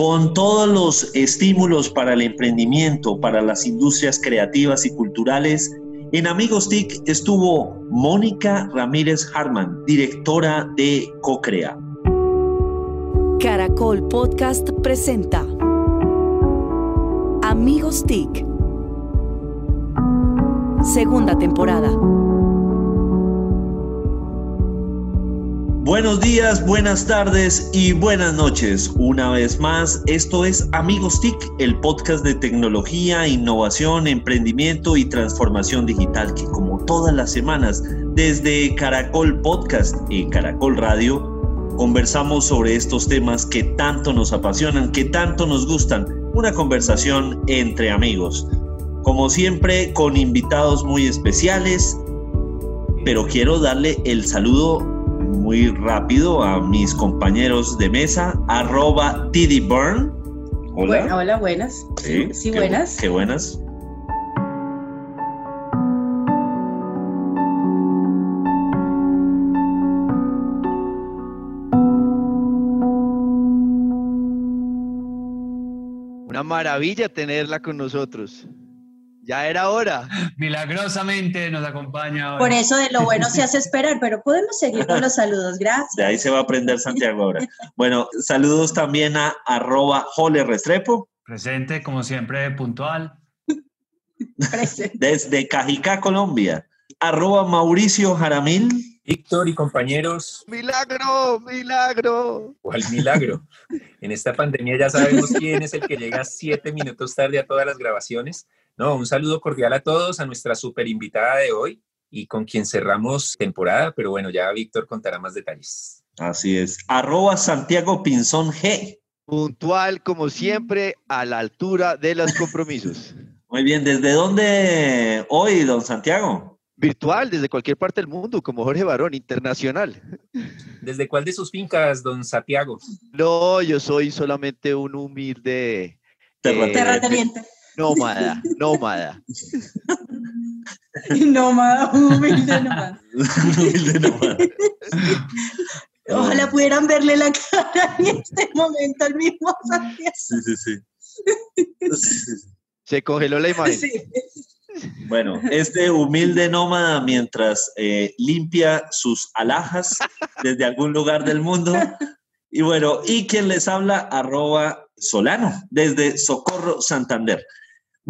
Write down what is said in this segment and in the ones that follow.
con todos los estímulos para el emprendimiento, para las industrias creativas y culturales. En Amigos TIC estuvo Mónica Ramírez Harman, directora de CoCrea. Caracol Podcast presenta Amigos TIC. Segunda temporada. Buenos días, buenas tardes y buenas noches. Una vez más, esto es Amigos TIC, el podcast de tecnología, innovación, emprendimiento y transformación digital que como todas las semanas, desde Caracol Podcast y Caracol Radio, conversamos sobre estos temas que tanto nos apasionan, que tanto nos gustan. Una conversación entre amigos. Como siempre, con invitados muy especiales, pero quiero darle el saludo muy rápido a mis compañeros de mesa, arroba Burn. Hola. hola, buenas. Sí, sí buenas. Qué buenas. Una maravilla tenerla con nosotros. Ya era hora. Milagrosamente nos acompaña. Por eso de lo bueno se hace esperar, pero podemos seguir con los saludos. Gracias. De ahí se va a aprender Santiago ahora. Bueno, saludos también a arroba Jole Restrepo. Presente, como siempre, puntual. Presente. Desde Cajicá, Colombia. Arroba Mauricio Jaramil. Víctor y compañeros. Milagro, milagro. ¿Cuál milagro? En esta pandemia ya sabemos quién es el que llega siete minutos tarde a todas las grabaciones. No, un saludo cordial a todos, a nuestra super invitada de hoy y con quien cerramos temporada, pero bueno, ya Víctor contará más detalles. Así es. Arroba Santiago Pinzón G. Puntual, como siempre, a la altura de los compromisos. Muy bien, ¿desde dónde hoy, don Santiago? Virtual, desde cualquier parte del mundo, como Jorge Barón, internacional. ¿Desde cuál de sus fincas, don Santiago? No, yo soy solamente un humilde... terrateniente. Nómada, nómada. nómada, humilde nómada. humilde nómada. Ojalá pudieran verle la cara en este momento al mismo Santiago. Sí, sí, sí. Se congeló la imagen. Bueno, este humilde nómada mientras eh, limpia sus alhajas desde algún lugar del mundo. Y bueno, y quien les habla, arroba Solano, desde Socorro, Santander.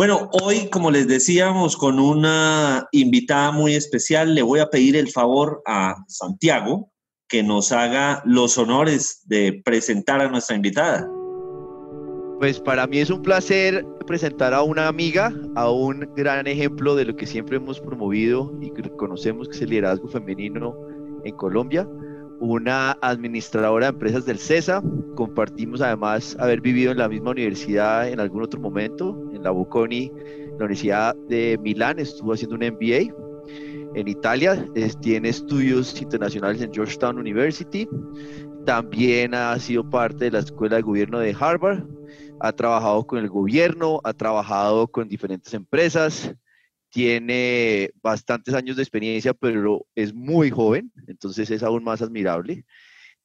Bueno, hoy, como les decíamos, con una invitada muy especial, le voy a pedir el favor a Santiago que nos haga los honores de presentar a nuestra invitada. Pues para mí es un placer presentar a una amiga, a un gran ejemplo de lo que siempre hemos promovido y conocemos que es el liderazgo femenino en Colombia una administradora de empresas del CESA. Compartimos además haber vivido en la misma universidad en algún otro momento, en la Bocconi, la Universidad de Milán, estuvo haciendo un MBA. En Italia tiene estudios internacionales en Georgetown University. También ha sido parte de la Escuela de Gobierno de Harvard. Ha trabajado con el gobierno, ha trabajado con diferentes empresas tiene bastantes años de experiencia, pero es muy joven, entonces es aún más admirable.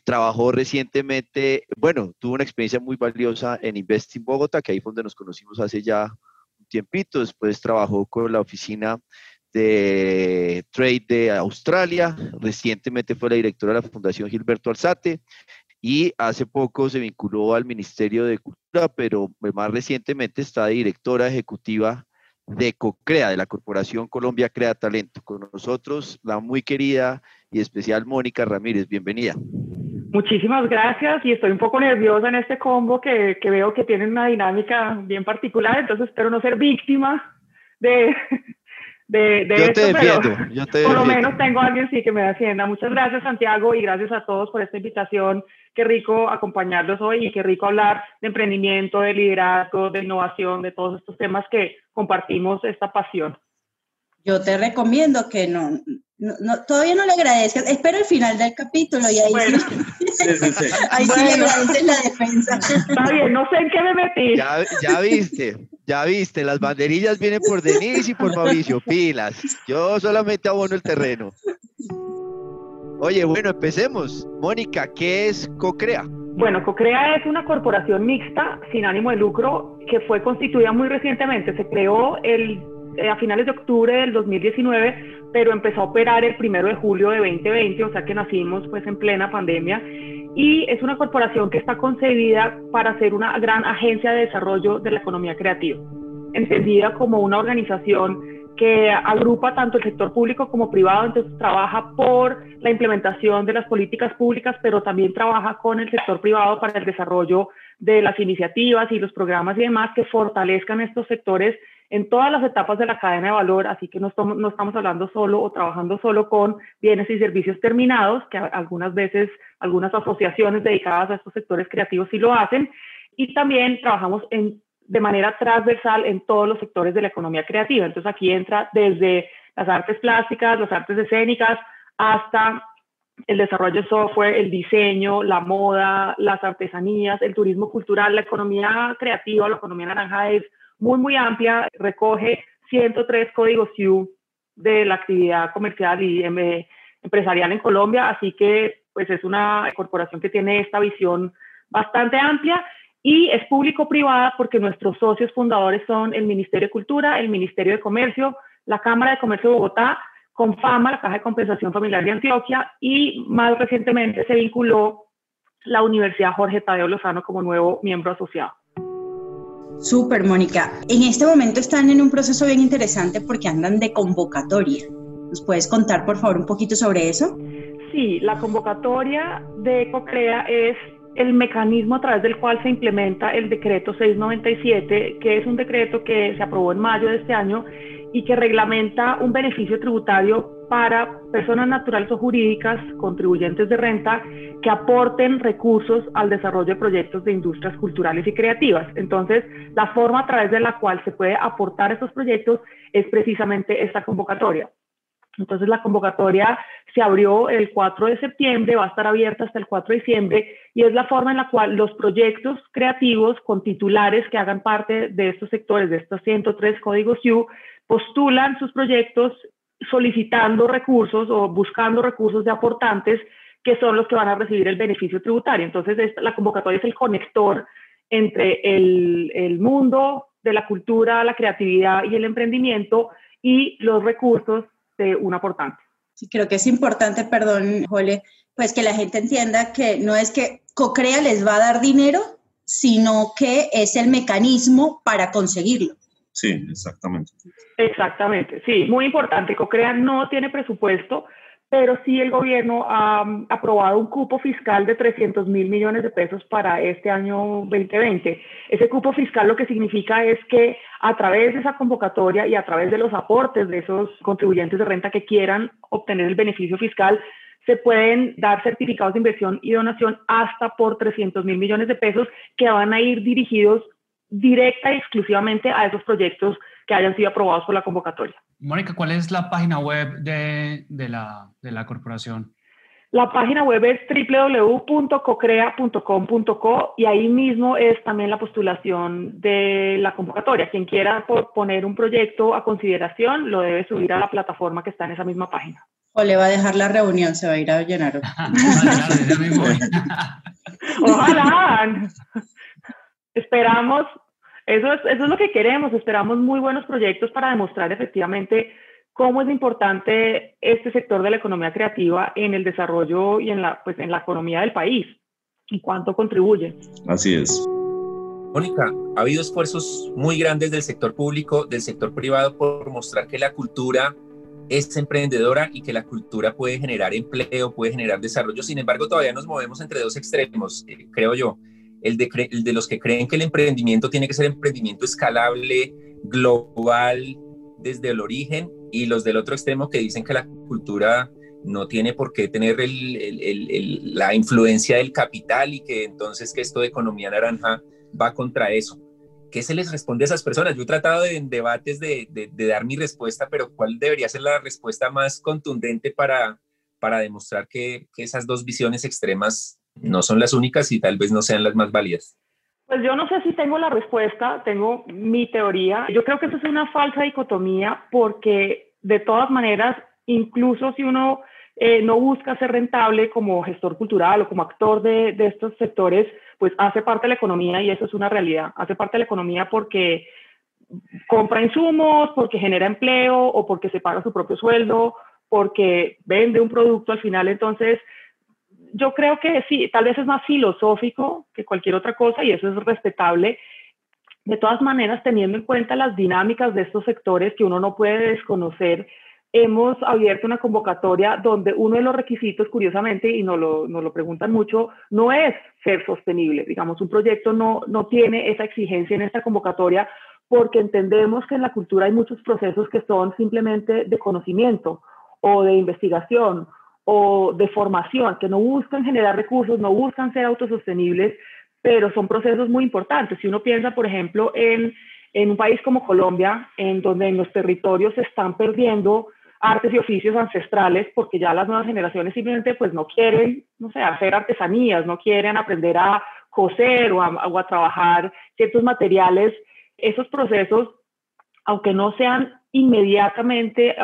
Trabajó recientemente, bueno, tuvo una experiencia muy valiosa en Investing Bogotá, que ahí fue donde nos conocimos hace ya un tiempito. Después trabajó con la oficina de Trade de Australia. Recientemente fue la directora de la Fundación Gilberto Alzate y hace poco se vinculó al Ministerio de Cultura, pero más recientemente está directora ejecutiva de CoCrea, de la Corporación Colombia Crea Talento. Con nosotros la muy querida y especial Mónica Ramírez. Bienvenida. Muchísimas gracias y estoy un poco nerviosa en este combo que, que veo que tienen una dinámica bien particular, entonces espero no ser víctima de, de, de yo te defiendo, yo te por lo menos tengo a alguien sí que me defienda. Muchas gracias Santiago y gracias a todos por esta invitación. Qué rico acompañarlos hoy y qué rico hablar de emprendimiento, de liderazgo, de innovación, de todos estos temas que compartimos esta pasión. Yo te recomiendo que no, no, todavía no le agradezcas. Espero el final del capítulo y ahí sí, ahí sí le agradeces la defensa. Está bien, no sé en qué me metí. Ya, ya viste, ya viste, las banderillas vienen por Denise y por Mauricio, pilas. Yo solamente abono el terreno. Oye, bueno, empecemos. Mónica, ¿qué es CoCrea? Bueno, Cocrea es una corporación mixta sin ánimo de lucro que fue constituida muy recientemente. Se creó el, eh, a finales de octubre del 2019, pero empezó a operar el primero de julio de 2020, o sea que nacimos pues en plena pandemia. Y es una corporación que está concebida para ser una gran agencia de desarrollo de la economía creativa, entendida como una organización que agrupa tanto el sector público como privado, entonces trabaja por la implementación de las políticas públicas, pero también trabaja con el sector privado para el desarrollo de las iniciativas y los programas y demás que fortalezcan estos sectores en todas las etapas de la cadena de valor, así que no estamos, no estamos hablando solo o trabajando solo con bienes y servicios terminados, que algunas veces algunas asociaciones dedicadas a estos sectores creativos sí lo hacen, y también trabajamos en de manera transversal en todos los sectores de la economía creativa. Entonces aquí entra desde las artes plásticas, las artes escénicas, hasta el desarrollo de software, el diseño, la moda, las artesanías, el turismo cultural, la economía creativa, la economía naranja es muy, muy amplia, recoge 103 códigos SIU de la actividad comercial y em, empresarial en Colombia, así que pues es una corporación que tiene esta visión bastante amplia y es público-privada porque nuestros socios fundadores son el Ministerio de Cultura, el Ministerio de Comercio, la Cámara de Comercio de Bogotá, Confama, la Caja de Compensación Familiar de Antioquia y más recientemente se vinculó la Universidad Jorge Tadeo Lozano como nuevo miembro asociado. Súper, Mónica. En este momento están en un proceso bien interesante porque andan de convocatoria. ¿Nos puedes contar, por favor, un poquito sobre eso? Sí, la convocatoria de EcoCrea es el mecanismo a través del cual se implementa el decreto 697, que es un decreto que se aprobó en mayo de este año y que reglamenta un beneficio tributario para personas naturales o jurídicas, contribuyentes de renta, que aporten recursos al desarrollo de proyectos de industrias culturales y creativas. Entonces, la forma a través de la cual se puede aportar estos proyectos es precisamente esta convocatoria. Entonces la convocatoria se abrió el 4 de septiembre, va a estar abierta hasta el 4 de diciembre y es la forma en la cual los proyectos creativos con titulares que hagan parte de estos sectores, de estos 103 códigos U, postulan sus proyectos solicitando recursos o buscando recursos de aportantes que son los que van a recibir el beneficio tributario. Entonces la convocatoria es el conector entre el, el mundo de la cultura, la creatividad y el emprendimiento y los recursos de un aportante. Sí, creo que es importante, perdón, Jole, pues que la gente entienda que no es que Cocrea les va a dar dinero, sino que es el mecanismo para conseguirlo. Sí, exactamente. Exactamente, sí, muy importante. Cocrea no tiene presupuesto, pero sí el gobierno ha aprobado un cupo fiscal de 300 mil millones de pesos para este año 2020. Ese cupo fiscal lo que significa es que a través de esa convocatoria y a través de los aportes de esos contribuyentes de renta que quieran obtener el beneficio fiscal, se pueden dar certificados de inversión y donación hasta por 300 mil millones de pesos que van a ir dirigidos directa y exclusivamente a esos proyectos que hayan sido aprobados por la convocatoria. Mónica, ¿cuál es la página web de, de, la, de la corporación? La página web es www.cocrea.com.co y ahí mismo es también la postulación de la convocatoria. Quien quiera poner un proyecto a consideración lo debe subir a la plataforma que está en esa misma página. O le va a dejar la reunión, se va a ir a llenar. Ojalá. Esperamos eso es, eso es lo que queremos, esperamos muy buenos proyectos para demostrar efectivamente cómo es importante este sector de la economía creativa en el desarrollo y en la, pues, en la economía del país y cuánto contribuye. Así es. Mónica, ha habido esfuerzos muy grandes del sector público, del sector privado por mostrar que la cultura es emprendedora y que la cultura puede generar empleo, puede generar desarrollo. Sin embargo, todavía nos movemos entre dos extremos, eh, creo yo el de, los que creen que el emprendimiento tiene que ser emprendimiento escalable, global, desde el origen, y los del otro extremo que dicen que la cultura no tiene por qué tener la influencia del capital y que entonces que esto de economía naranja va contra eso. ¿Qué se les responde a esas personas? Yo he tratado en debates de, dar mi respuesta, pero ¿cuál debería ser la respuesta más contundente para, demostrar que esas dos visiones extremas no son las únicas y tal vez no sean las más válidas. Pues yo no sé si tengo la respuesta, tengo mi teoría. Yo creo que eso es una falsa dicotomía porque de todas maneras, incluso si uno eh, no busca ser rentable como gestor cultural o como actor de, de estos sectores, pues hace parte de la economía y eso es una realidad. Hace parte de la economía porque compra insumos, porque genera empleo o porque se paga su propio sueldo, porque vende un producto al final. Entonces, yo creo que sí, tal vez es más filosófico que cualquier otra cosa y eso es respetable. De todas maneras, teniendo en cuenta las dinámicas de estos sectores que uno no puede desconocer, hemos abierto una convocatoria donde uno de los requisitos, curiosamente, y nos lo, nos lo preguntan mucho, no es ser sostenible. Digamos, un proyecto no, no tiene esa exigencia en esta convocatoria porque entendemos que en la cultura hay muchos procesos que son simplemente de conocimiento o de investigación o de formación, que no buscan generar recursos, no buscan ser autosostenibles, pero son procesos muy importantes. Si uno piensa, por ejemplo, en, en un país como Colombia, en donde en los territorios se están perdiendo artes y oficios ancestrales porque ya las nuevas generaciones simplemente pues no quieren, no sé, hacer artesanías, no quieren aprender a coser o a, o a trabajar ciertos materiales esos procesos, aunque no sean inmediatamente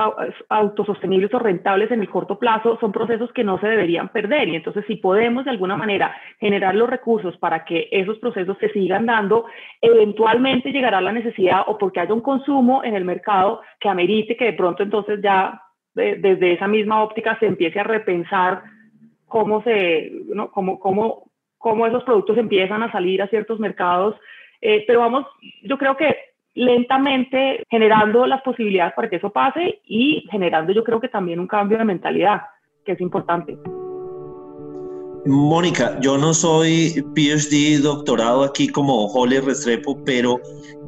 autosostenibles o rentables en el corto plazo, son procesos que no se deberían perder. Y entonces, si podemos de alguna manera generar los recursos para que esos procesos se sigan dando, eventualmente llegará la necesidad o porque haya un consumo en el mercado que amerite que de pronto entonces ya desde esa misma óptica se empiece a repensar cómo, se, ¿no? cómo, cómo, cómo esos productos empiezan a salir a ciertos mercados eh, pero vamos, yo creo que lentamente generando las posibilidades para que eso pase y generando yo creo que también un cambio de mentalidad, que es importante. Mónica, yo no soy PhD doctorado aquí como Holly Restrepo, pero,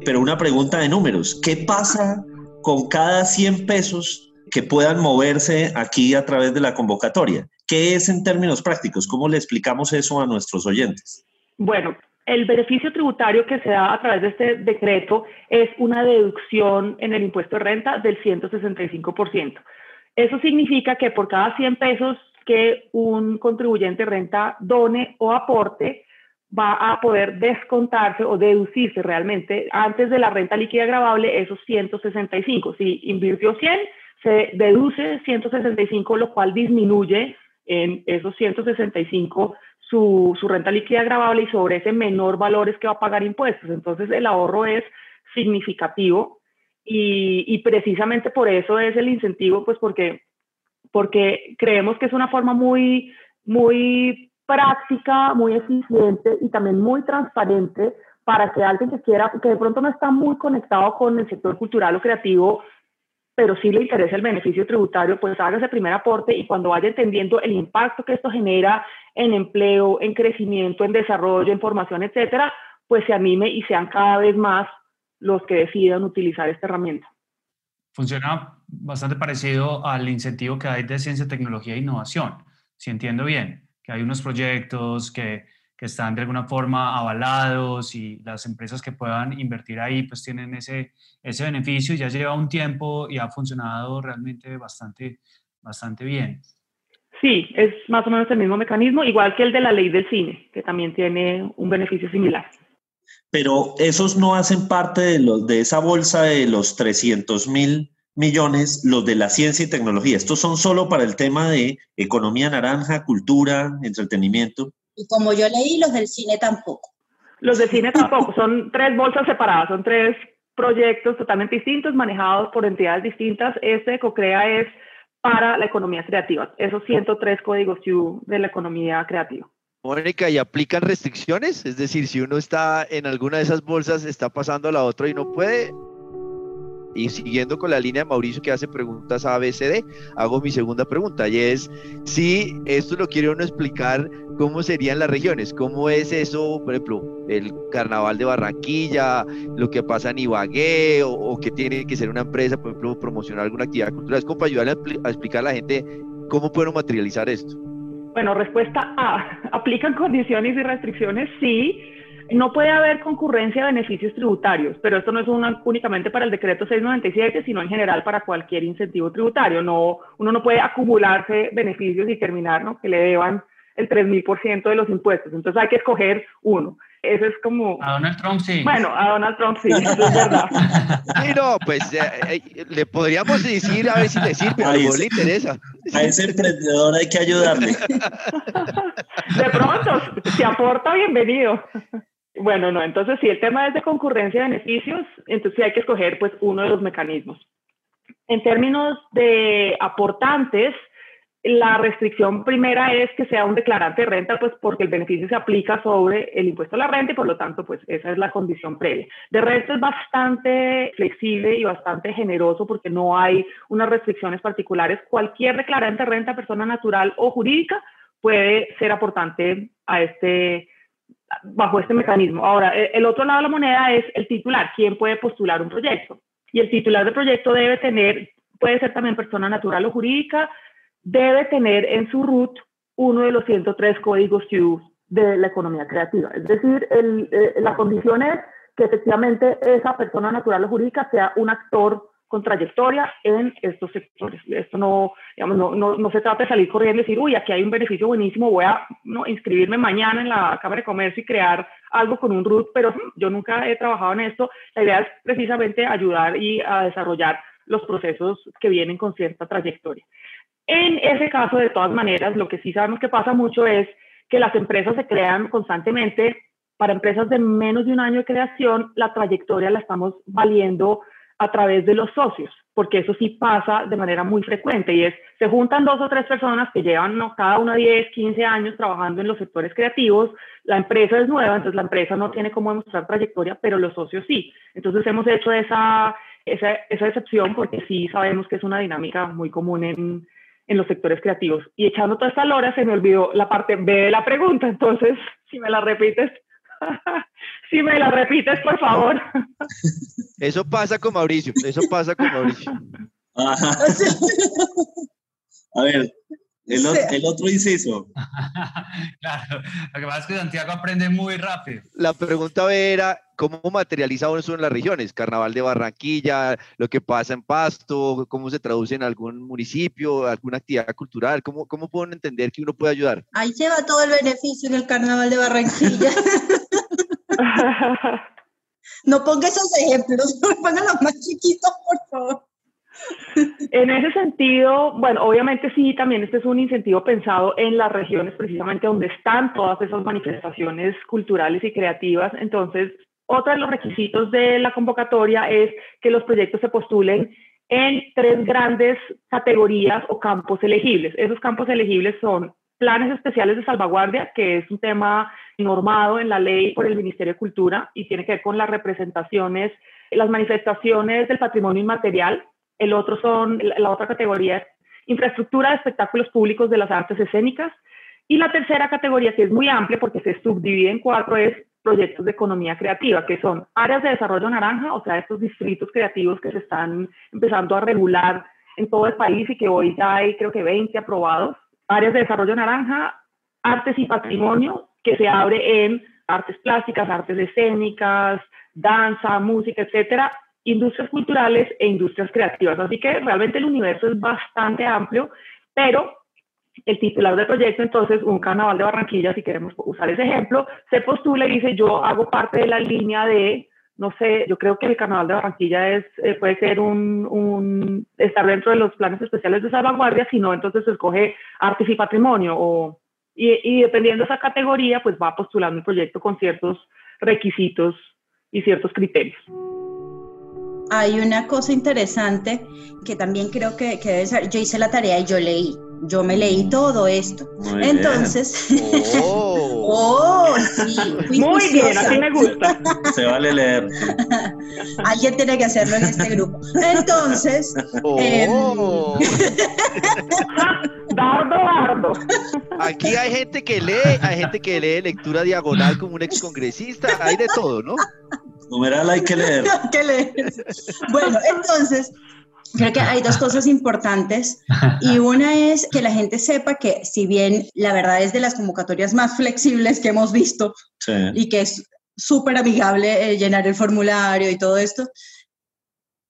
pero una pregunta de números. ¿Qué pasa con cada 100 pesos que puedan moverse aquí a través de la convocatoria? ¿Qué es en términos prácticos? ¿Cómo le explicamos eso a nuestros oyentes? Bueno, el beneficio tributario que se da a través de este decreto es una deducción en el impuesto de renta del 165%. Eso significa que por cada 100 pesos que un contribuyente renta done o aporte, va a poder descontarse o deducirse realmente antes de la renta líquida grabable esos 165. Si invirtió 100, se deduce 165, lo cual disminuye en esos 165 su, renta líquida grabable y sobre ese menor valor es que va a pagar impuestos. Entonces el ahorro es significativo y, precisamente por eso es el incentivo, pues porque, porque creemos que es una forma muy, muy práctica, muy eficiente y también muy transparente para que alguien que quiera, que de pronto no está muy conectado con el sector cultural o creativo, pero sí le interesa el beneficio tributario, pues haga ese primer aporte y cuando vaya entendiendo el impacto que esto genera en empleo, en crecimiento, en desarrollo, en formación, etcétera, pues se anime y sean cada vez más los que decidan utilizar esta herramienta. Funciona bastante parecido al incentivo que hay de ciencia, tecnología e innovación, si entiendo bien, que hay unos proyectos que que están de alguna forma avalados y las empresas que puedan invertir ahí pues tienen ese, ese beneficio y ya lleva un tiempo y ha funcionado realmente bastante, bastante bien. Sí, es más o menos el mismo mecanismo, igual que el de la ley del cine, que también tiene un beneficio similar. Pero esos no hacen parte de, los, de esa bolsa de los 300 mil millones, los de la ciencia y tecnología. Estos son solo para el tema de economía naranja, cultura, entretenimiento. Y como yo leí, los del cine tampoco. Los del cine tampoco, son tres bolsas separadas, son tres proyectos totalmente distintos, manejados por entidades distintas. Este de CoCrea es para la economía creativa, esos 103 códigos de la economía creativa. Mónica, ¿y aplican restricciones? Es decir, si uno está en alguna de esas bolsas, está pasando a la otra y no puede, y siguiendo con la línea de Mauricio que hace preguntas a ABCD, hago mi segunda pregunta y es si esto lo quiere uno explicar, ¿cómo serían las regiones? ¿Cómo es eso, por ejemplo, el carnaval de Barranquilla, lo que pasa en Ibagué o, que tiene que ser una empresa, por ejemplo, promocionar alguna actividad cultural? Es como para ayudarle a, explicar a la gente cómo pueden materializar esto. Bueno, respuesta A, ¿aplican condiciones y restricciones? Sí no puede haber concurrencia de beneficios tributarios, pero esto no es únicamente para el decreto 697, sino en general para cualquier incentivo tributario. No, uno no puede acumularse beneficios y terminar ¿no? que le deban el 3.000% de los impuestos. Entonces hay que escoger uno. Eso es como... A Donald Trump sí. Bueno, a Donald Trump sí, eso es verdad. Sí, no, pues eh, eh, le podríamos decir a ver si le sirve, mejor sí. le interesa. A ese emprendedor hay que ayudarle. De pronto, si aporta, bienvenido. Bueno, no, entonces si el tema es de concurrencia de beneficios, entonces sí hay que escoger pues uno de los mecanismos. En términos de aportantes, la restricción primera es que sea un declarante de renta, pues porque el beneficio se aplica sobre el impuesto a la renta y por lo tanto, pues esa es la condición previa. De resto es bastante flexible y bastante generoso porque no hay unas restricciones particulares. Cualquier declarante de renta, persona natural o jurídica, puede ser aportante a este bajo este mecanismo. Ahora, e- el otro lado de la moneda es el titular, quién puede postular un proyecto. Y el titular del proyecto debe tener, puede ser también persona natural o jurídica, debe tener en su root uno de los 103 códigos de la economía creativa. Es decir, el, eh, la condición es que efectivamente esa persona natural o jurídica sea un actor con trayectoria en estos sectores. Esto no, digamos, no, no, no se trata de salir corriendo y decir, uy, aquí hay un beneficio buenísimo, voy a no, inscribirme mañana en la Cámara de Comercio y crear algo con un RUT, pero yo nunca he trabajado en esto. La idea es precisamente ayudar y a desarrollar los procesos que vienen con cierta trayectoria. En ese caso, de todas maneras, lo que sí sabemos que pasa mucho es que las empresas se crean constantemente. Para empresas de menos de un año de creación, la trayectoria la estamos valiendo a través de los socios, porque eso sí pasa de manera muy frecuente y es, se juntan dos o tres personas que llevan ¿no? cada una 10, 15 años trabajando en los sectores creativos, la empresa es nueva, entonces la empresa no tiene cómo demostrar trayectoria, pero los socios sí. Entonces hemos hecho esa, esa, esa excepción porque sí sabemos que es una dinámica muy común en, en los sectores creativos. Y echando toda esta lora se me olvidó la parte B de la pregunta, entonces si me la repites, si me la repites, por favor. Eso pasa con Mauricio, eso pasa con Mauricio. Ajá. A ver, el, o- el otro inciso. claro, lo que pasa es que Santiago aprende muy rápido. La pregunta era, ¿cómo materializa uno eso en las regiones? Carnaval de Barranquilla, lo que pasa en Pasto, cómo se traduce en algún municipio, alguna actividad cultural, ¿cómo, cómo pueden entender que uno puede ayudar? Ahí se va todo el beneficio en el carnaval de Barranquilla. No ponga esos ejemplos, pongan los más chiquitos, por favor. En ese sentido, bueno, obviamente sí, también este es un incentivo pensado en las regiones precisamente donde están todas esas manifestaciones culturales y creativas. Entonces, otro de los requisitos de la convocatoria es que los proyectos se postulen en tres grandes categorías o campos elegibles. Esos campos elegibles son planes especiales de salvaguardia, que es un tema normado en la ley por el Ministerio de Cultura y tiene que ver con las representaciones, las manifestaciones del patrimonio inmaterial. El otro son, la otra categoría es infraestructura de espectáculos públicos de las artes escénicas. Y la tercera categoría, que es muy amplia porque se subdivide en cuatro, es proyectos de economía creativa, que son áreas de desarrollo naranja, o sea, estos distritos creativos que se están empezando a regular en todo el país y que hoy ya hay creo que 20 aprobados. Áreas de desarrollo naranja, artes y patrimonio, que se abre en artes plásticas, artes escénicas, danza, música, etcétera, industrias culturales e industrias creativas. Así que realmente el universo es bastante amplio, pero el titular del proyecto, entonces, un carnaval de Barranquilla, si queremos usar ese ejemplo, se postula y dice, yo hago parte de la línea de, no sé, yo creo que el carnaval de Barranquilla es, eh, puede ser un, un, estar dentro de los planes especiales de salvaguardia, si no, entonces se escoge artes y patrimonio, o, y, dependiendo de esa categoría, pues va postulando el proyecto con ciertos requisitos y ciertos criterios. Hay una cosa interesante que también creo que, que debe ser, yo hice la tarea y yo leí, yo me leí todo esto. Muy bien. Entonces, Oh, oh, sí, fui Muy bien, juiciosa. así me gusta. Se vale leer. Alguien tiene que hacerlo en este grupo. Entonces, oh. Dardo, dardo. Aquí hay gente que lee, hay gente que lee lectura diagonal como un excongresista, hay de todo, ¿no? Numeral hay que leer. ¿qué lees? Bueno, entonces, creo que hay dos cosas importantes y una es que la gente sepa que si bien la verdad es de las convocatorias más flexibles que hemos visto Sí. y que es súper amigable eh, llenar el formulario y todo esto,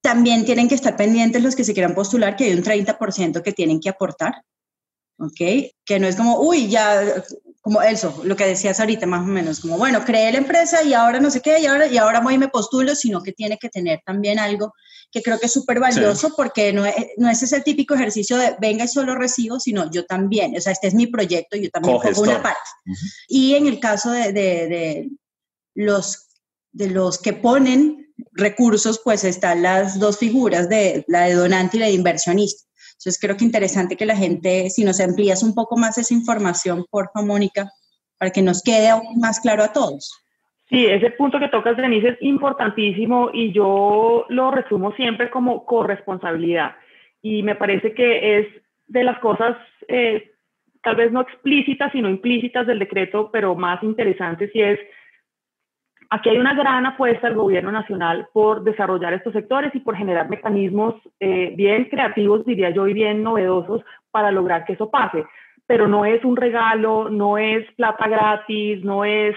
también tienen que estar pendientes los que se quieran postular, que hay un 30% que tienen que aportar, ¿ok? Que no es como, uy, ya como eso, lo que decías ahorita más o menos, como bueno, creé la empresa y ahora no sé qué, y ahora, y ahora voy y me postulo, sino que tiene que tener también algo que creo que es súper valioso porque no es, no es ese típico ejercicio de venga y solo recibo, sino yo también, o sea, este es mi proyecto, yo también pongo una parte. Y en el caso de, de, de, los, de los que ponen recursos, pues están las dos figuras, de la de donante y la de inversionista. Entonces creo que interesante que la gente, si nos amplías un poco más esa información, por favor, Mónica, para que nos quede aún más claro a todos. Sí, ese punto que tocas, Denise, es importantísimo y yo lo resumo siempre como corresponsabilidad. Y me parece que es de las cosas, eh, tal vez no explícitas, sino implícitas del decreto, pero más interesantes, y es Aquí hay una gran apuesta del gobierno nacional por desarrollar estos sectores y por generar mecanismos eh, bien creativos, diría yo, y bien novedosos para lograr que eso pase. Pero no es un regalo, no es plata gratis, no es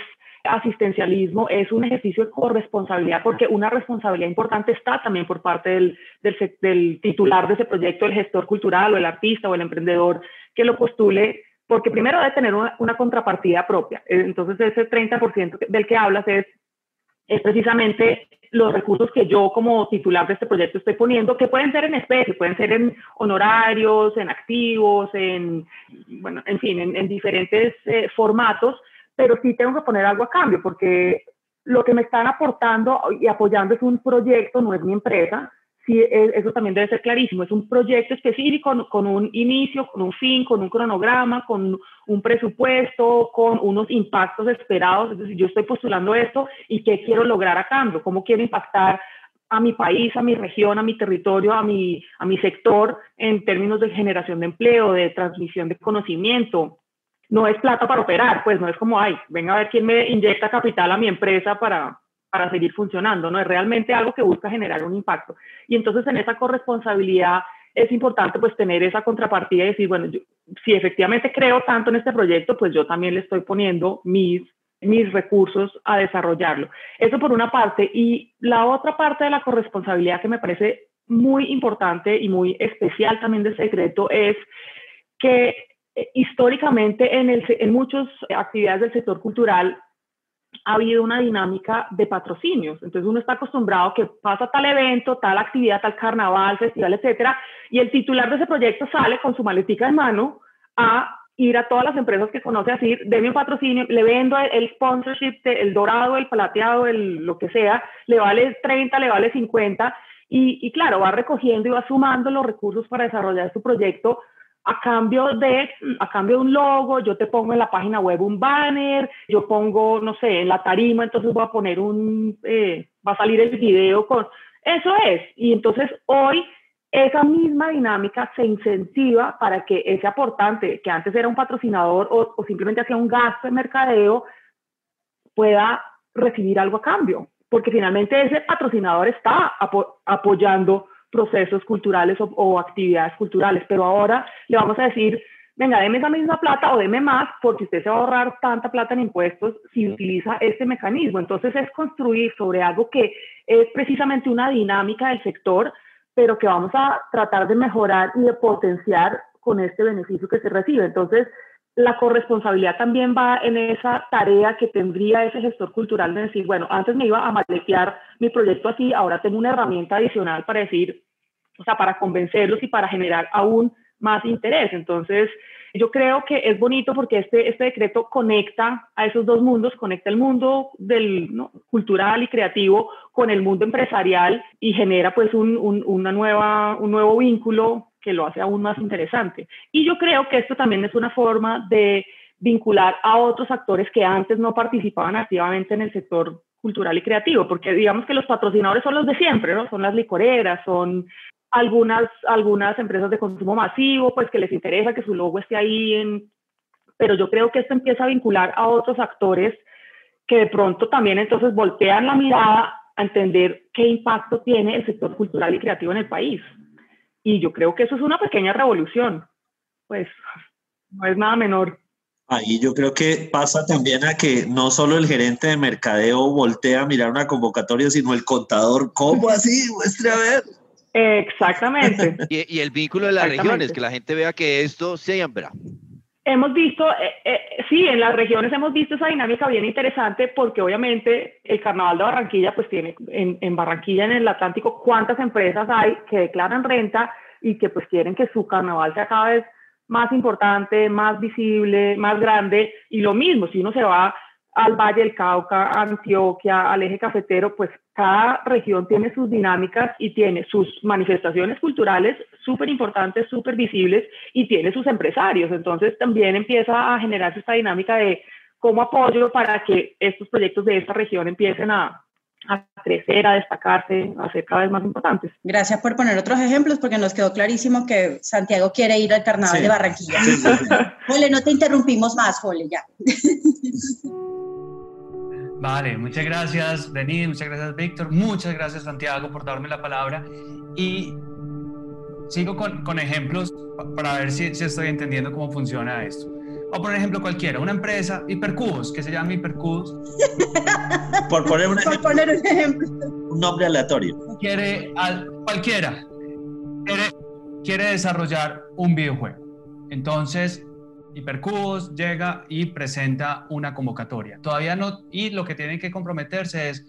asistencialismo, es un ejercicio de corresponsabilidad, porque una responsabilidad importante está también por parte del, titular de ese proyecto, el gestor cultural o el artista o el emprendedor que lo postule porque primero debe tener una, contrapartida propia. Entonces, ese 30% del que hablas es es precisamente los recursos que yo como titular de este proyecto estoy poniendo, que pueden ser en especie, pueden ser en honorarios, en activos, en, bueno, en fin, en, diferentes eh, formatos, pero sí tengo que poner algo a cambio, porque lo que me están aportando y apoyando es un proyecto, no es mi empresa, sí, e, eso también debe ser clarísimo. Es un proyecto específico con, un inicio, con un fin, con un cronograma, con un presupuesto, con unos impactos esperados. Es yo estoy postulando esto y qué quiero lograr a cambio, cómo quiero impactar a mi país, a mi región, a mi territorio, a mi, a mi sector en términos de generación de empleo, de transmisión de conocimiento. No es plata para operar, pues no es como, ay, venga a ver quién me inyecta capital a mi empresa para, para seguir funcionando, ¿no? Es realmente algo que busca generar un impacto. Y entonces en esa corresponsabilidad es importante pues tener esa contrapartida y decir, bueno, si efectivamente creo tanto en este proyecto, pues yo también le estoy poniendo mis, mis recursos a desarrollarlo. Eso por una parte. Y la otra parte de la corresponsabilidad que me parece muy importante y muy especial también de secreto es que eh, históricamente en, el, muchas actividades del sector cultural ha habido una dinámica de patrocinios. Entonces uno está acostumbrado que pasa tal evento, tal actividad, tal carnaval, festival, etcétera, y el titular de ese proyecto sale con su maletica en mano a ir a todas las empresas que conoce a decir, deme un patrocinio, le vendo el sponsorship, el dorado, el plateado, el lo que sea, le vale 30, le vale 50, y, y claro, va recogiendo y va sumando los recursos para desarrollar su proyecto a cambio de a cambio de un logo, yo te pongo en la página web un banner, yo pongo, no sé, en la tarima, entonces voy a poner un, eh, va a salir el video con, eso es. Y entonces hoy esa misma dinámica se incentiva para que ese aportante, que antes era un patrocinador o, o simplemente hacía un gasto de mercadeo, pueda recibir algo a cambio, porque finalmente ese patrocinador está apoyando procesos culturales o, actividades culturales, pero ahora le vamos a decir, venga, deme esa misma plata o deme más porque usted se va a ahorrar tanta plata en impuestos si utiliza este mecanismo. Entonces es construir sobre algo que es precisamente una dinámica del sector, pero que vamos a tratar de mejorar y de potenciar con este beneficio que se recibe. Entonces, la corresponsabilidad también va en esa tarea que tendría ese gestor cultural de decir, bueno, antes me iba a maletear mi proyecto así, ahora tengo una herramienta adicional para decir, o sea, para convencerlos y para generar aún más interés. Entonces, yo creo que es bonito porque este, este decreto conecta a esos dos mundos, conecta el mundo del cultural y creativo con el mundo empresarial y genera pues un, un, una nueva, un nuevo vínculo que lo hace aún más interesante. Y yo creo que esto también es una forma de vincular a otros actores que antes no participaban activamente en el sector cultural y creativo, porque digamos que los patrocinadores son los de siempre, ¿no? Son las licoreras, son algunas, algunas empresas de consumo masivo, pues que les interesa que su logo esté ahí, en, pero yo creo que esto empieza a vincular a otros actores que de pronto también entonces voltean la mirada a entender qué impacto tiene el sector cultural y creativo en el país. Y yo creo que eso es una pequeña revolución, pues no es nada menor. Ahí yo creo que pasa también a que no solo el gerente de mercadeo voltea a mirar una convocatoria, sino el contador. ¿Cómo así? Muestre a ver. Exactamente. y, y, el vínculo de las regiones, que la gente vea que esto siembra. Hemos visto, eh, eh, sí, en las regiones hemos visto esa dinámica bien interesante porque obviamente el Carnaval de Barranquilla, pues tiene en, en, Barranquilla, en el Atlántico, cuántas empresas hay que declaran renta y que pues quieren que su carnaval sea cada vez más importante, más visible, más grande. Y lo mismo, si uno se va al Valle del Cauca, Antioquia, al eje cafetero, pues cada región tiene sus dinámicas y tiene sus manifestaciones culturales súper importantes, súper visibles y tiene sus empresarios. Entonces también empieza a generarse esta dinámica de cómo apoyo para que estos proyectos de esta región empiecen a, a crecer, a destacarse, a ser cada vez más importantes. Gracias por poner otros ejemplos porque nos quedó clarísimo que Santiago quiere ir al carnaval de Barranquilla. Jole, no te interrumpimos más, Jole, ya. Vale, muchas gracias, Denis, muchas gracias, Víctor, muchas gracias, Santiago, por darme la palabra. Y sigo con, con ejemplos para ver si, si, estoy entendiendo cómo funciona esto. A poner ejemplo cualquiera, una empresa, Hipercubos, que se llama Hipercubos. por poner un, por ejemplo, poner un ejemplo. Un nombre aleatorio. Quiere, al, cualquiera, quiere, quiere desarrollar un videojuego. Entonces, Hipercubos llega y presenta una convocatoria. Todavía no, y lo que tiene que comprometerse es,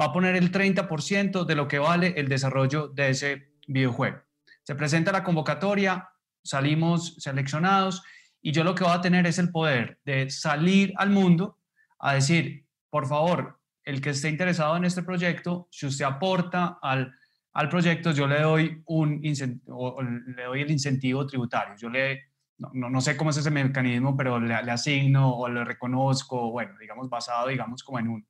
va a poner el 30% de lo que vale el desarrollo de ese videojuego. Se presenta la convocatoria, salimos seleccionados y yo lo que voy a tener es el poder de salir al mundo a decir, por favor, el que esté interesado en este proyecto, si usted aporta al, al proyecto, yo le doy, un le doy el incentivo tributario. Yo le no, no, sé cómo es ese mecanismo, pero le, asigno o le reconozco, bueno, digamos, basado, digamos, como en un,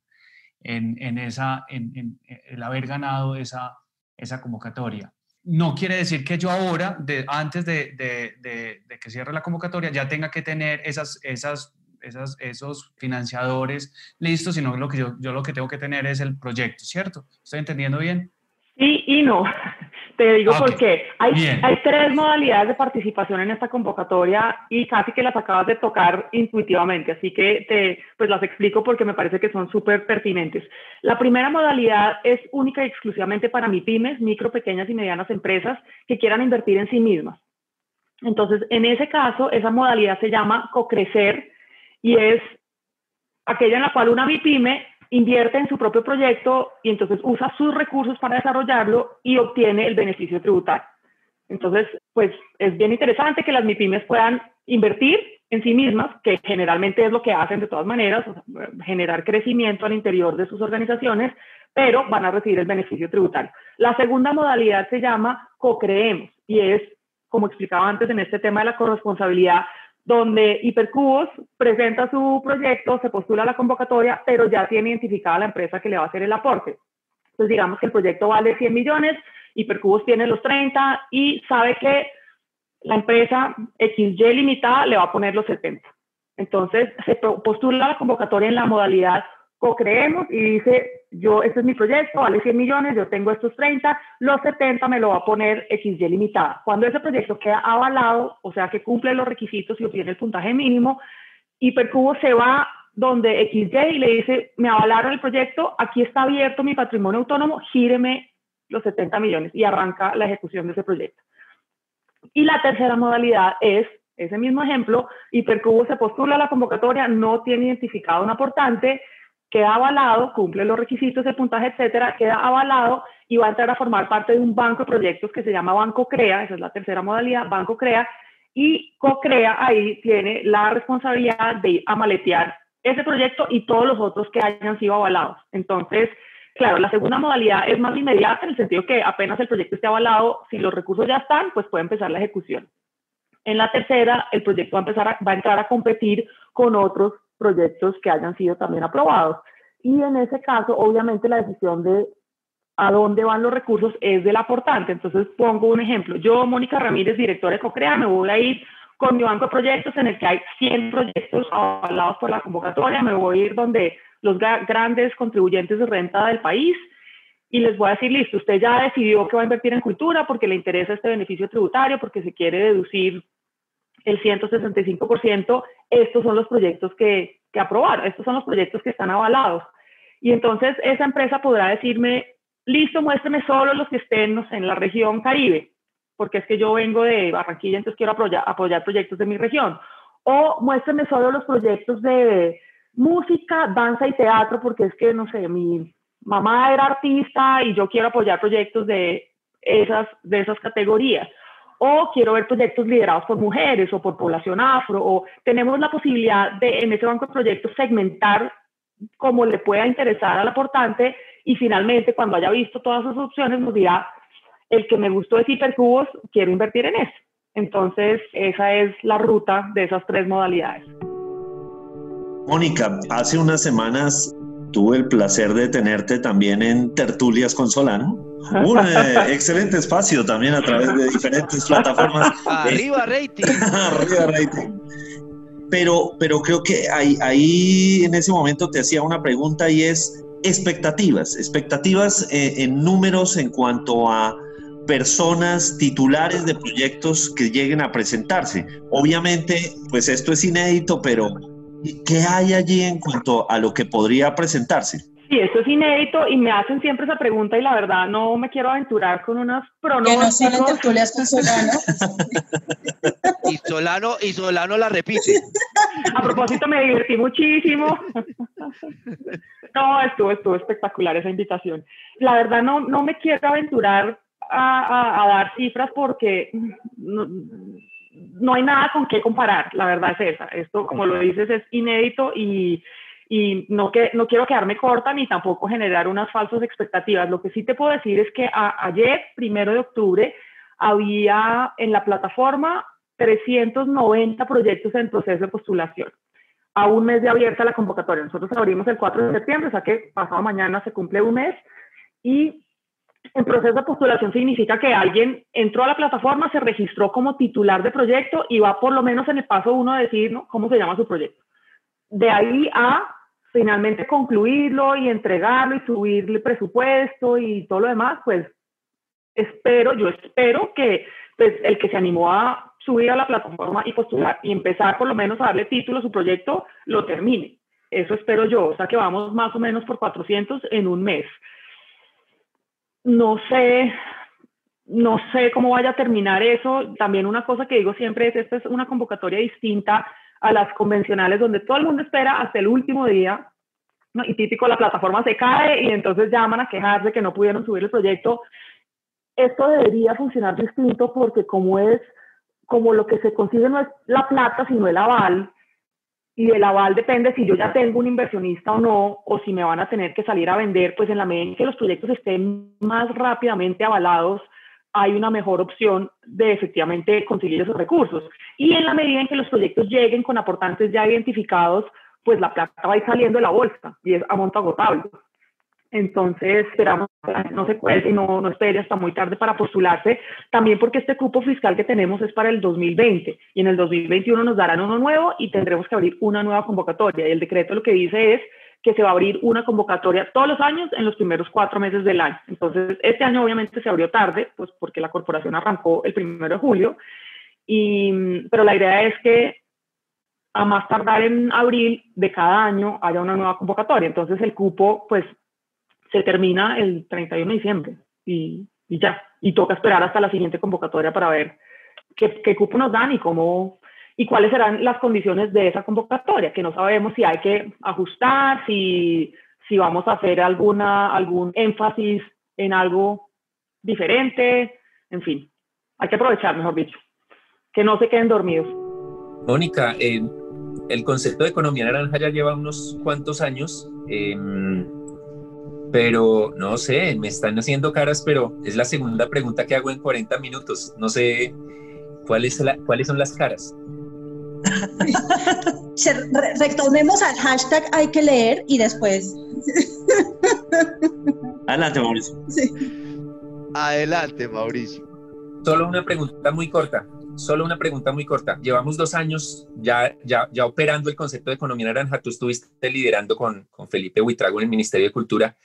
en, en esa, en, el haber ganado esa, esa convocatoria. No quiere decir que yo ahora, de, antes de, de, de, que cierre la convocatoria, ya tenga que tener esas, esas, esas, esos financiadores listos, sino lo que yo, yo lo que tengo que tener es el proyecto, ¿cierto? ¿Estoy entendiendo bien? Sí y no. Te digo porque hay, hay tres modalidades de participación en esta convocatoria y casi que las acabas de tocar intuitivamente, así que te, pues las explico porque me parece que son súper pertinentes. La primera modalidad es única y exclusivamente para MIPIMES, micro, pequeñas y medianas empresas que quieran invertir en sí mismas. Entonces, en ese caso, esa modalidad se llama co-crecer y es aquella en la cual una MIPYME invierte en su propio proyecto y entonces usa sus recursos para desarrollarlo y obtiene el beneficio tributario. Entonces, pues es bien interesante que las MIPIMES puedan invertir en sí mismas, que generalmente es lo que hacen de todas maneras, generar crecimiento al interior de sus organizaciones, pero van a recibir el beneficio tributario. La segunda modalidad se llama co-creemos y es, como explicaba antes en este tema de la corresponsabilidad, donde Hipercubos presenta su proyecto, se postula la convocatoria, pero ya tiene identificada la empresa que le va a hacer el aporte. Entonces, digamos que el proyecto vale 100 millones, Hipercubos tiene los 30 y sabe que la empresa XY limitada le va a poner los 70. Entonces, se postula la convocatoria en la modalidad co-creemos y dice, yo, este es mi proyecto, vale 100 millones, yo tengo estos 30, los 70 me lo va a poner XY limitada. Cuando ese proyecto queda avalado, o sea que cumple los requisitos y obtiene el puntaje mínimo, Hipercubo se va donde XY y le dice, me avalaron el proyecto, aquí está abierto mi patrimonio autónomo, gíreme los 70 millones y arranca la ejecución de ese proyecto. Y la tercera modalidad es ese mismo ejemplo, Hipercubo se postula a la convocatoria, no tiene identificado un aportante, queda avalado, cumple los requisitos de puntaje, etcétera, queda avalado y va a entrar a formar parte de un banco de proyectos que se llama Banco Crea, esa es la tercera modalidad, Banco Crea, y CoCrea ahí tiene la responsabilidad de ir a maletear ese proyecto y todos los otros que hayan sido avalados. Entonces, claro, la segunda modalidad es más inmediata en el sentido que apenas el proyecto esté avalado, si los recursos ya están, pues puede empezar la ejecución. En la tercera, el proyecto va a empezar va a entrar a competir con otros proyectos que hayan sido también aprobados. Y en ese caso, obviamente, la decisión de a dónde van los recursos es del aportante. Entonces, pongo un ejemplo. Yo, Mónica Ramírez, directora de CoCrea, me voy a ir con mi banco de proyectos en el que hay 100 proyectos avalados por la convocatoria. Me voy a ir donde los grandes contribuyentes de renta del país y les voy a decir, listo, usted ya decidió que va a invertir en cultura porque le interesa este beneficio tributario, porque se quiere deducir el 165%, estos son los proyectos que, que estos son los proyectos que están avalados. Y entonces esa empresa podrá decirme, listo, muéstreme solo los que estén en la región Caribe, porque es que yo vengo de Barranquilla, entonces quiero apoyar, apoyar proyectos de mi región. o muéstrame solo los proyectos de música, danza y teatro, porque es que, no sé, mi mamá era artista y yo quiero apoyar proyectos de esas, de esas categorías. O quiero ver proyectos liderados por mujeres o por población afro, o tenemos la posibilidad de en ese banco de proyectos segmentar como le pueda interesar al aportante y finalmente cuando haya visto todas esas opciones nos dirá, el que me gustó es hipercubos, quiero invertir en eso. Entonces, esa es la ruta de esas tres modalidades. Mónica, hace unas semanas tuve el placer de tenerte también en Tertulias con Solano. Un eh, excelente espacio también a través de diferentes plataformas. Arriba rating. Arriba rating. Pero, pero creo que ahí, ahí en ese momento te hacía una pregunta y es expectativas, expectativas eh, en números en cuanto a personas titulares de proyectos que lleguen a presentarse. Obviamente, pues esto es inédito, pero ¿qué hay allí en cuanto a lo que podría presentarse? Sí, esto es inédito y me hacen siempre esa pregunta y la verdad no me quiero aventurar con unas pronósticos. Que no son tertulias con Solano. y Solano. Y Solano la repite. A propósito, me divertí muchísimo. No, estuvo, estuvo espectacular esa invitación. La verdad no, no me quiero aventurar a, dar cifras porque no, no, hay nada con qué comparar, la verdad es esa. Esto, como lo dices, es inédito y, y no, que, no quiero quedarme corta ni tampoco generar unas falsas expectativas. Lo que sí te puedo decir es que ayer, primero de octubre, había en la plataforma 390 proyectos en proceso de postulación. A un mes de abierta la convocatoria. Nosotros abrimos el 4 de septiembre, o sea que pasado mañana se cumple un mes. Y en proceso de postulación significa que alguien entró a la plataforma, se registró como titular de proyecto y va por lo menos en el paso uno a decir cómo se llama su proyecto. De ahí a finalmente concluirlo y entregarlo y subirle presupuesto y todo lo demás, pues espero, yo espero que pues, el que se animó a subir a la plataforma y postular y empezar por lo menos a darle título a su proyecto, lo termine. Eso espero yo, o sea que vamos más o menos por 400 en un mes no sé, no sé cómo vaya a terminar eso. También una cosa que digo siempre es, esta es una convocatoria distinta a las convencionales donde todo el mundo espera hasta el último día y típico la plataforma se cae y entonces llaman a quejarse que no pudieron subir el proyecto. Esto debería funcionar distinto porque como es, como lo que se consigue no es la plata, sino el aval, y el aval depende si yo ya tengo un inversionista o no, o si me van a tener que salir a vender, pues en la medida en que los proyectos estén más rápidamente avalados, hay una mejor opción de efectivamente conseguir esos recursos. Y en la medida en que los proyectos lleguen con aportantes ya identificados, pues la plata va a ir saliendo de la bolsa y es a monto agotable. Entonces, esperamos no se cuelgue no, no espere hasta muy tarde para postularse, también porque este cupo fiscal que tenemos es para el 2020 y en el 2021 nos darán uno nuevo y tendremos que abrir una nueva convocatoria. Y el decreto lo que dice es que se va a abrir una convocatoria todos los años en los primeros cuatro meses del año. Entonces, este año obviamente se abrió tarde, pues porque la corporación arrancó el primero de julio, y, pero la idea es que a más tardar en abril de cada año haya una nueva convocatoria. Entonces, el cupo, pues se termina el 31 de diciembre y, y, ya. Y toca esperar hasta la siguiente convocatoria para ver qué, qué cupo nos dan y cómo y cuáles serán las condiciones de esa convocatoria, que no sabemos si hay que ajustar, si, si vamos a hacer alguna, algún énfasis en algo diferente, en fin, hay que aprovechar, mejor dicho, que no se queden dormidos. Mónica, eh, el concepto de economía naranja ya lleva unos cuantos años. Eh, pero no sé, me están haciendo caras, pero es la segunda pregunta que hago en 40 minutos. No sé cuáles son las caras. Retomemos al hashtag hay que leer y después. Adelante, Mauricio. Adelante, Mauricio. Solo una pregunta muy corta. Solo una pregunta muy corta. Llevamos dos años ya, ya, ya operando el concepto de economía naranja. Tú estuviste liderando con, con Felipe Huitrago en el Ministerio de Cultura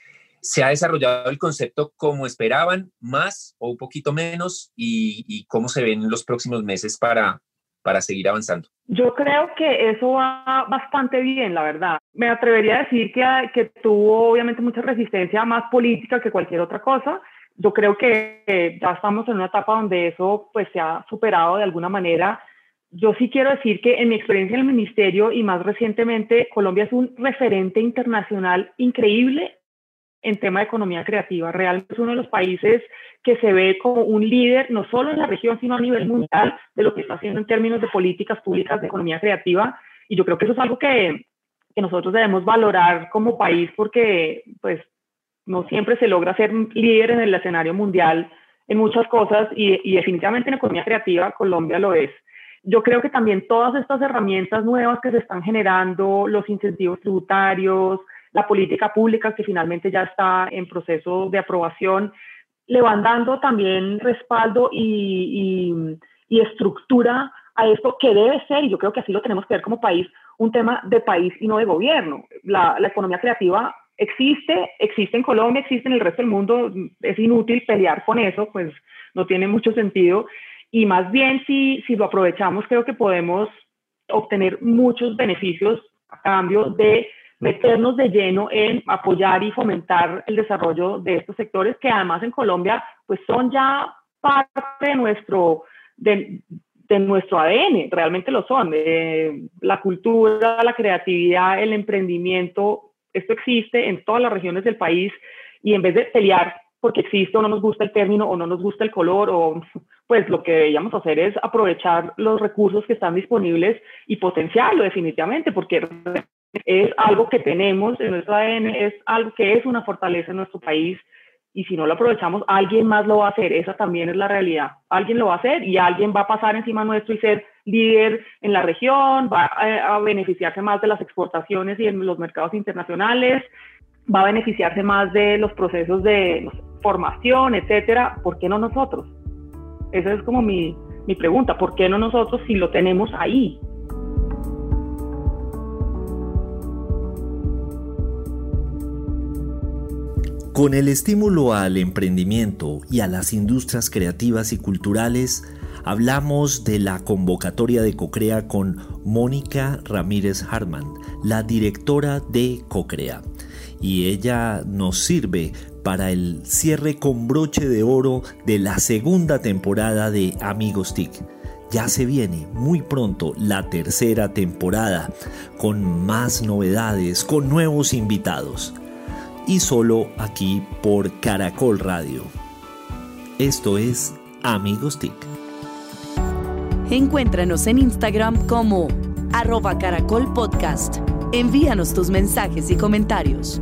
¿Se ha desarrollado el concepto como esperaban, más o un poquito menos? ¿Y, cómo se ven los próximos meses para, para seguir avanzando? Yo creo que eso va bastante bien, la verdad. Me atrevería a decir que, que tuvo obviamente mucha resistencia más política que cualquier otra cosa. Yo creo que ya estamos en una etapa donde eso pues se ha superado de alguna manera yo sí quiero decir que en mi experiencia en el ministerio y más recientemente, Colombia es un referente internacional increíble en tema de economía creativa. Realmente es uno de los países que se ve como un líder, no solo en la región, sino a nivel mundial, de lo que está haciendo en términos de políticas públicas de economía creativa. Y yo creo que eso es algo que, que nosotros debemos valorar como país porque pues no siempre se logra ser líder en el escenario mundial en muchas cosas y, y definitivamente en economía creativa Colombia lo es. Yo creo que también todas estas herramientas nuevas que se están generando, los incentivos tributarios, la política pública que finalmente ya está en proceso de aprobación, le van dando también respaldo y, y, estructura a esto que debe ser, y yo creo que así lo tenemos que ver como país, un tema de país y no de gobierno. La, la, economía creativa existe, existe en Colombia, existe en el resto del mundo, es inútil pelear con eso, pues no tiene mucho sentido. Y más bien, si, si lo aprovechamos, creo que podemos obtener muchos beneficios a cambio de meternos de lleno en apoyar y fomentar el desarrollo de estos sectores que además en Colombia pues son ya parte de nuestro, de, de nuestro ADN, realmente lo son. la cultura, la creatividad, el emprendimiento, esto existe en todas las regiones del país y en vez de pelear porque existe o no nos gusta el término o no nos gusta el color o pues lo que deberíamos hacer es aprovechar los recursos que están disponibles y potenciarlo definitivamente porque es algo que tenemos en nuestro ADN, es algo que es una fortaleza en nuestro país y si no lo aprovechamos, alguien más lo va a hacer. Esa también es la realidad. Alguien lo va a hacer y alguien va a pasar encima nuestro y ser líder en la región, va a, beneficiarse más de las exportaciones y en los mercados internacionales, va a beneficiarse más de los procesos de formación, etcétera. ¿Por qué no nosotros? Esa es como mi, mi pregunta. ¿Por qué no nosotros si lo tenemos ahí? Con el estímulo al emprendimiento y a las industrias creativas y culturales, hablamos de la convocatoria de Cocrea con Mónica Ramírez Hartman, la directora de Cocrea. Y ella nos sirve para el cierre con broche de oro de la segunda temporada de Amigos TIC. Ya se viene muy pronto la tercera temporada, con más novedades, con nuevos invitados y solo aquí por Caracol Radio. Esto es Amigos TIC. Encuéntranos en Instagram como arroba caracol podcast. Envíanos tus mensajes y comentarios.